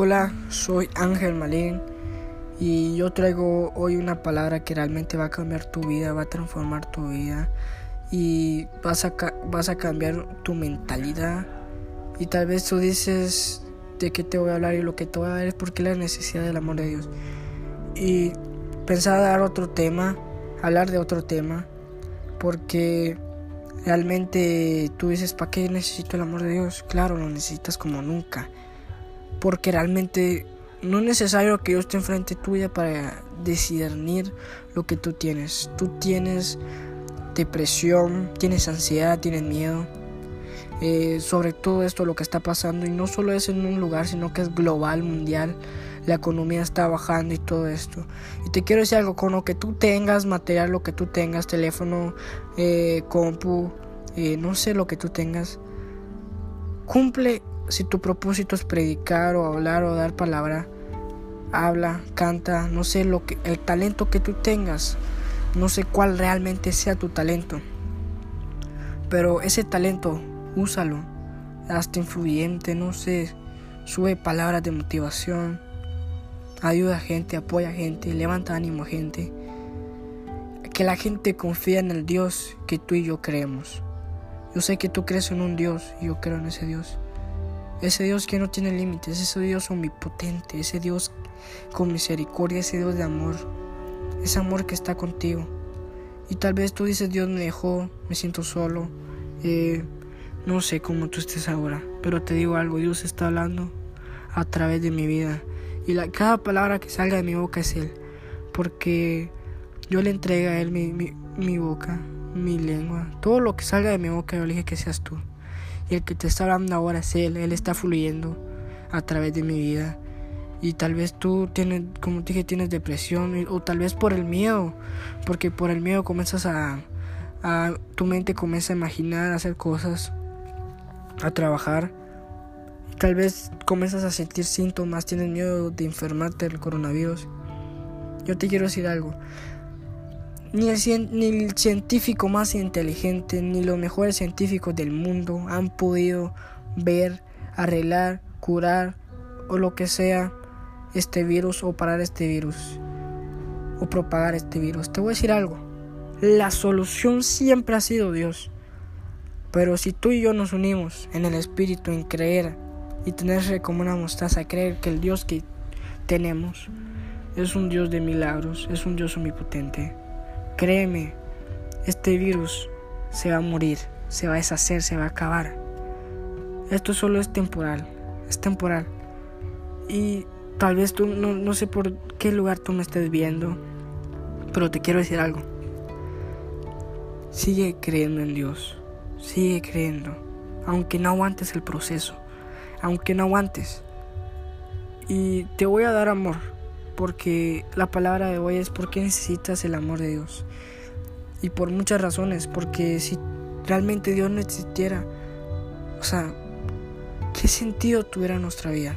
Hola, soy Ángel Malín y yo traigo hoy una palabra que realmente va a cambiar tu vida, va a transformar tu vida y vas a, vas a cambiar tu mentalidad. Y tal vez tú dices de qué te voy a hablar y lo que te voy a dar es porque la necesidad del amor de Dios. Y pensaba dar otro tema, hablar de otro tema, porque realmente tú dices, ¿para qué necesito el amor de Dios? Claro, lo necesitas como nunca porque realmente no es necesario que yo esté enfrente tuya para discernir lo que tú tienes. Tú tienes depresión, tienes ansiedad, tienes miedo. Eh, sobre todo esto lo que está pasando y no solo es en un lugar sino que es global mundial la economía está bajando y todo esto y te quiero decir algo con lo que tú tengas material lo que tú tengas teléfono eh, compu eh, no sé lo que tú tengas cumple si tu propósito es predicar o hablar o dar palabra, habla, canta, no sé lo que el talento que tú tengas, no sé cuál realmente sea tu talento. Pero ese talento, úsalo. Hazte influyente, no sé, sube palabras de motivación, ayuda a gente, apoya a gente, levanta ánimo a gente. Que la gente confíe en el Dios que tú y yo creemos. Yo sé que tú crees en un Dios y yo creo en ese Dios. Ese Dios que no tiene límites, ese Dios omnipotente, ese Dios con misericordia, ese Dios de amor, ese amor que está contigo. Y tal vez tú dices, Dios me dejó, me siento solo, eh, no sé cómo tú estés ahora, pero te digo algo, Dios está hablando a través de mi vida. Y la, cada palabra que salga de mi boca es Él, porque yo le entrego a Él mi, mi, mi boca, mi lengua, todo lo que salga de mi boca, yo le dije que seas tú. Y el que te está hablando ahora es Él, Él está fluyendo a través de mi vida. Y tal vez tú tienes, como te dije, tienes depresión, o tal vez por el miedo, porque por el miedo comienzas a, a tu mente comienza a imaginar, a hacer cosas, a trabajar. Y tal vez comienzas a sentir síntomas, tienes miedo de enfermarte del coronavirus. Yo te quiero decir algo. Ni el, científico más inteligente, ni los mejores científicos del mundo han podido ver, arreglar, curar o lo que sea este virus o parar este virus o propagar este virus. Te voy a decir algo. La solución siempre ha sido Dios. Pero si tú y yo nos unimos en el Espíritu, en creer y tenerse como una mostaza, creer que el Dios que tenemos es un Dios de milagros, es un Dios omnipotente. Créeme, este virus se va a morir, se va a deshacer, se va a acabar. Esto solo es temporal, es temporal. Y tal vez tú no, no sé por qué lugar tú me estés viendo, pero te quiero decir algo. Sigue creyendo en Dios, sigue creyendo, aunque no aguantes el proceso, aunque no aguantes. Y te voy a dar amor, porque la palabra de hoy es porque necesitas el amor de Dios. Y por muchas razones, porque si realmente Dios no existiera, o sea, ¿qué sentido tuviera nuestra vida?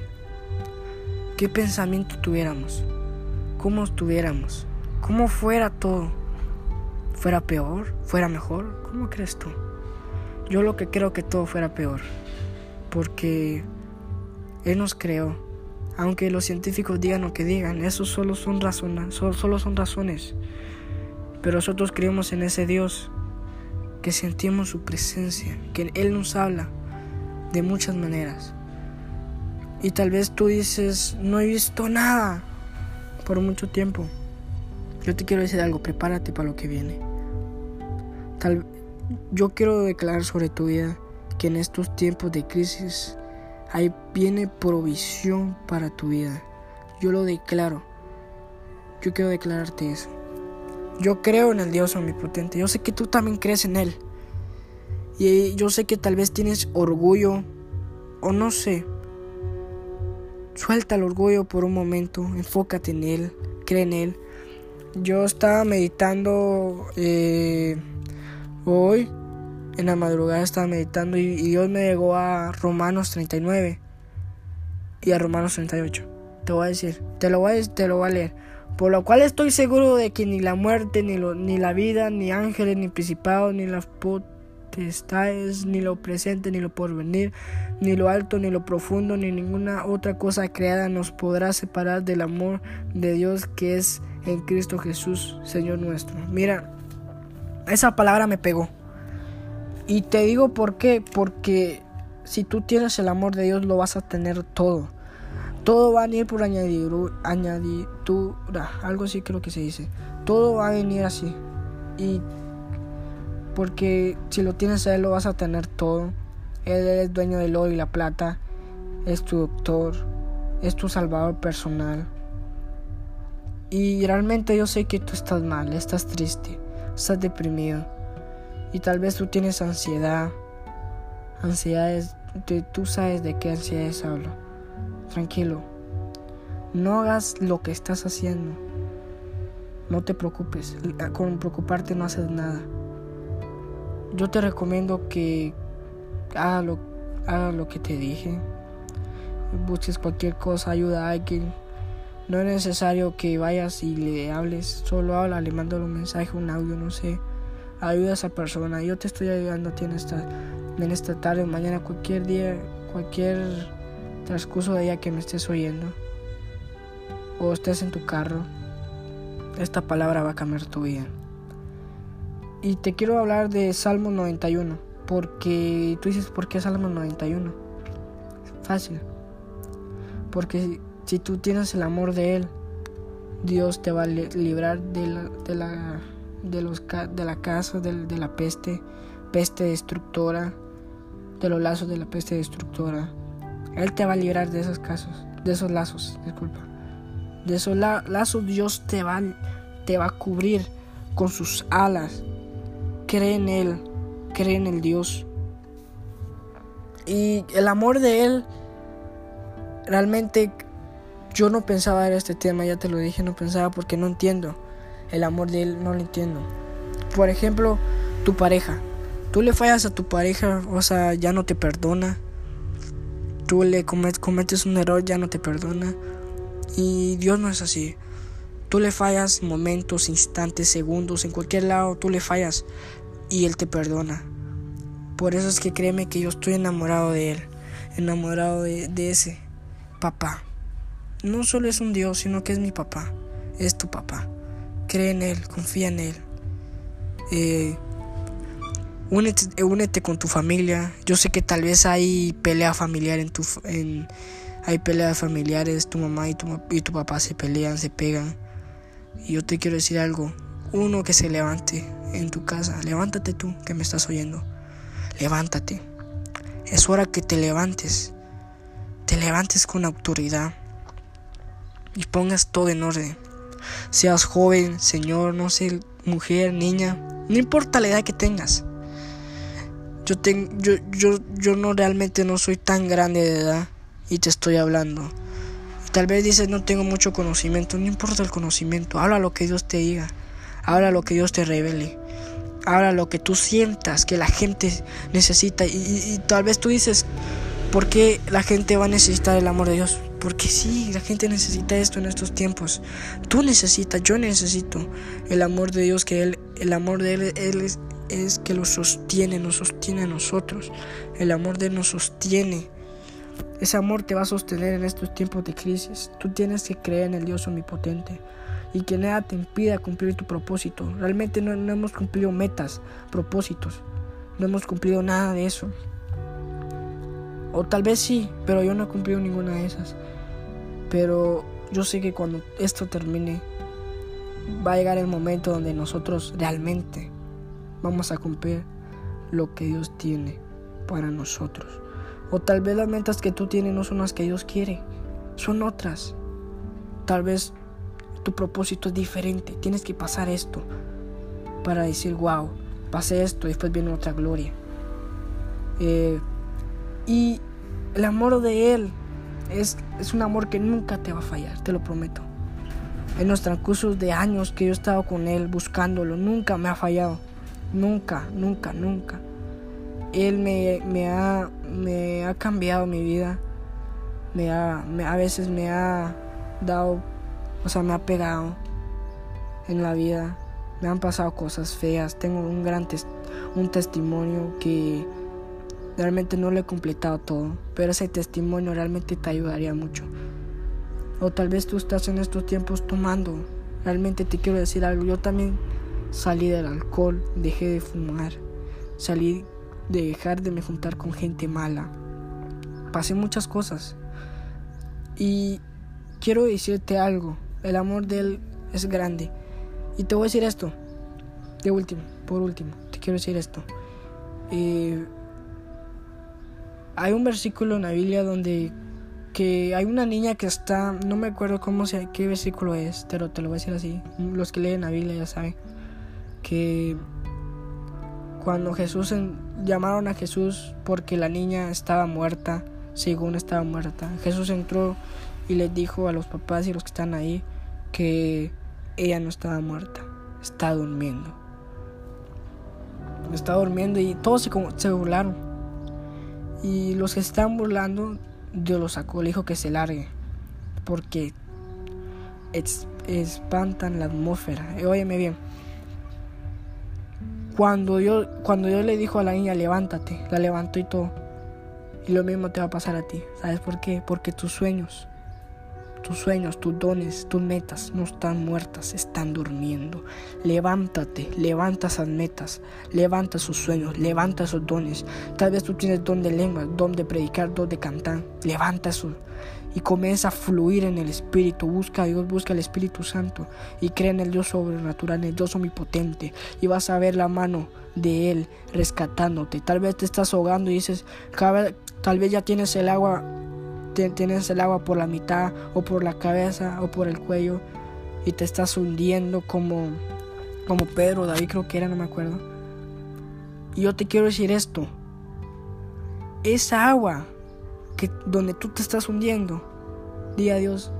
¿Qué pensamiento tuviéramos? ¿Cómo estuviéramos? ¿Cómo fuera todo? ¿Fuera peor? ¿Fuera mejor? ¿Cómo crees tú? Yo lo que creo que todo fuera peor, porque Él nos creó aunque los científicos digan lo que digan, eso solo son, razones, solo, son razones. Pero nosotros creemos en ese Dios, que sentimos su presencia, que Él nos habla de muchas maneras. Y tal vez tú dices, no he visto nada por mucho tiempo. Yo te quiero decir algo, prepárate para lo que viene. Tal, yo quiero declarar sobre tu vida que en estos tiempos de crisis Ahí viene provisión para tu vida. Yo lo declaro. Yo quiero declararte eso. Yo creo en el Dios omnipotente. Yo sé que tú también crees en Él. Y yo sé que tal vez tienes orgullo o no sé. Suelta el orgullo por un momento. Enfócate en Él. Cree en Él. Yo estaba meditando eh, hoy en la madrugada estaba meditando y, Dios me llegó a Romanos 39 y a Romanos 38. Te voy a decir, te lo voy a, te lo voy a leer. Por lo cual estoy seguro de que ni la muerte, ni, lo, ni la vida, ni ángeles, ni principados, ni la potestades, ni lo presente, ni lo porvenir, ni lo alto, ni lo profundo, ni ninguna otra cosa creada nos podrá separar del amor de Dios que es en Cristo Jesús, Señor nuestro. Mira, esa palabra me pegó. Y te digo por qué, porque si tú tienes el amor de Dios lo vas a tener todo. Todo va a venir por añadidura, algo así creo que se dice. Todo va a venir así. Y porque si lo tienes a Él lo vas a tener todo. Él es dueño del oro y la plata. Es tu doctor. Es tu salvador personal. Y realmente yo sé que tú estás mal, estás triste, estás deprimido. Y tal vez tú tienes ansiedad. Ansiedades, tú sabes de qué ansiedades hablo. Tranquilo. No hagas lo que estás haciendo. No te preocupes. Con preocuparte no haces nada. Yo te recomiendo que haga lo, haga lo que te dije. Busques cualquier cosa, ayuda a alguien. No es necesario que vayas y le hables. Solo habla, le mando un mensaje, un audio, no sé. Ayuda a esa persona. Yo te estoy ayudando a ti en esta, en esta tarde, mañana, cualquier día, cualquier transcurso de día que me estés oyendo. O estés en tu carro esta palabra va a cambiar tu vida. Y te quiero hablar de Salmo 91, porque tú dices, ¿por qué Salmo 91? Fácil. Porque si tú tienes el amor de Él, Dios te va a librar de la, de la, de los, de la casa, de, de la peste, peste destructora, de los lazos de la peste destructora. Él te va a librar de esos casos, de esos lazos, disculpa. De esos lazos Dios te va, te va a cubrir con sus alas. Cree en Él, cree en el Dios. Y el amor de Él, realmente yo no pensaba en este tema, ya te lo dije, no pensaba porque no entiendo. El amor de Él no lo entiendo. Por ejemplo, tu pareja. Tú le fallas a tu pareja, o sea, ya no te perdona. Tú le cometes un error, ya no te perdona. Y Dios no es así. Tú le fallas momentos, instantes, segundos, en cualquier lado tú le fallas y Él te perdona. Por eso es que créeme que yo estoy enamorado de Él, enamorado de, ese papá. No solo es un Dios, sino que es mi papá, es tu papá. Cree en Él, confía en Él. Eh, únete, únete, con tu familia. Yo sé que tal vez hay pelea familiar en tu... En, hay peleas familiares, tu mamá y tu, y tu papá se pelean, se pegan. Y yo te quiero decir algo, uno que se levante en tu casa, levántate tú que me estás oyendo, levántate. Es hora que te levantes, te levantes con autoridad y pongas todo en orden. Seas joven, señor, no sé, mujer, niña, no importa la edad que tengas. Yo, tengo, yo, yo, yo no realmente no soy tan grande de edad y te estoy hablando. Tal vez dices no tengo mucho conocimiento, no importa el conocimiento, habla lo que Dios te diga, habla lo que Dios te revele, habla lo que tú sientas que la gente necesita y, tal vez tú dices, ¿por qué la gente va a necesitar el amor de Dios? Porque sí, la gente necesita esto en estos tiempos. Tú necesitas, yo necesito el amor de Dios, que Él, el amor de Él, él es, es que lo sostiene, nos sostiene a nosotros. El amor de Él nos sostiene. Ese amor te va a sostener en estos tiempos de crisis. Tú tienes que creer en el Dios omnipotente y que nada te impida cumplir tu propósito. Realmente no, hemos cumplido metas, propósitos. No hemos cumplido nada de eso. O tal vez sí, pero yo no he cumplido ninguna de esas. Pero yo sé que cuando esto termine, va a llegar el momento donde nosotros realmente vamos a cumplir lo que Dios tiene para nosotros. O tal vez las metas que tú tienes no son las que Dios quiere, son otras. Tal vez tu propósito es diferente, tienes que pasar esto para decir, wow, pasé esto y después viene otra gloria. Eh, y el amor de Él es, es un amor que nunca te va a fallar, te lo prometo. En los transcursos de años que yo he estado con Él buscándolo, nunca me ha fallado. Nunca, nunca, nunca. Él me, me, ha, me ha cambiado mi vida. Me ha, a veces me ha dado, o sea, me ha pegado en la vida. Me han pasado cosas feas. Tengo un gran un testimonio que realmente no lo he completado todo, pero ese testimonio realmente te ayudaría mucho. O tal vez tú estás en estos tiempos tomando. Realmente te quiero decir algo. Yo también salí del alcohol, dejé de fumar, salí de dejar de me juntar con gente mala. Pasé muchas cosas. Y quiero decirte algo. El amor de Él es grande. Y te voy a decir esto. De último, por último, te quiero decir esto. Eh, hay un versículo en la Biblia donde que hay una niña que está, no me acuerdo cómo se, qué versículo es, pero te lo voy a decir así. Los que leen la Biblia ya saben que cuando Jesús llamaron a Jesús porque la niña estaba muerta, según estaba muerta, Jesús entró y les dijo a los papás y los que están ahí que ella no estaba muerta, está durmiendo. Está durmiendo y todos se, se burlaron. Y los que estaban burlando, Dios los sacó, le dijo que se largue. Porque espantan la atmósfera. Y óyeme bien. Cuando yo, cuando yo le dijo a la niña, levántate, la levantó y todo. Y lo mismo te va a pasar a ti. ¿Sabes por qué? Porque tus sueños tus sueños, tus dones, tus metas no están muertas, están durmiendo. Levántate, levanta esas metas, levanta sus sueños, levanta esos dones. Tal vez tú tienes don de lengua, don de predicar, don de cantar. Levanta eso y comienza a fluir en el Espíritu. Busca a Dios, busca el Espíritu Santo y cree en el Dios sobrenatural, en el Dios omnipotente. Y vas a ver la mano de Él rescatándote. Tal vez te estás ahogando y dices, tal vez ya tienes el agua tienes el agua por la mitad o por la cabeza o por el cuello y te estás hundiendo como, como Pedro, David creo que era, no me acuerdo. Y yo te quiero decir esto. Esa agua que donde tú te estás hundiendo, dile a Dios,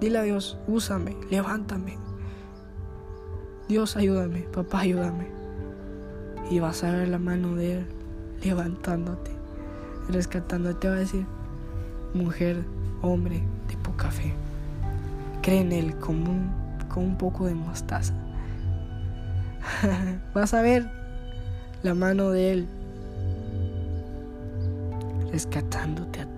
dile a Dios, úsame, levántame. Dios ayúdame, papá ayúdame. Y vas a ver la mano de Él levantándote, rescatándote. va a decir, mujer, hombre de poca fe. Cree en Él como un, con un poco de mostaza. Vas a ver la mano de Él rescatándote a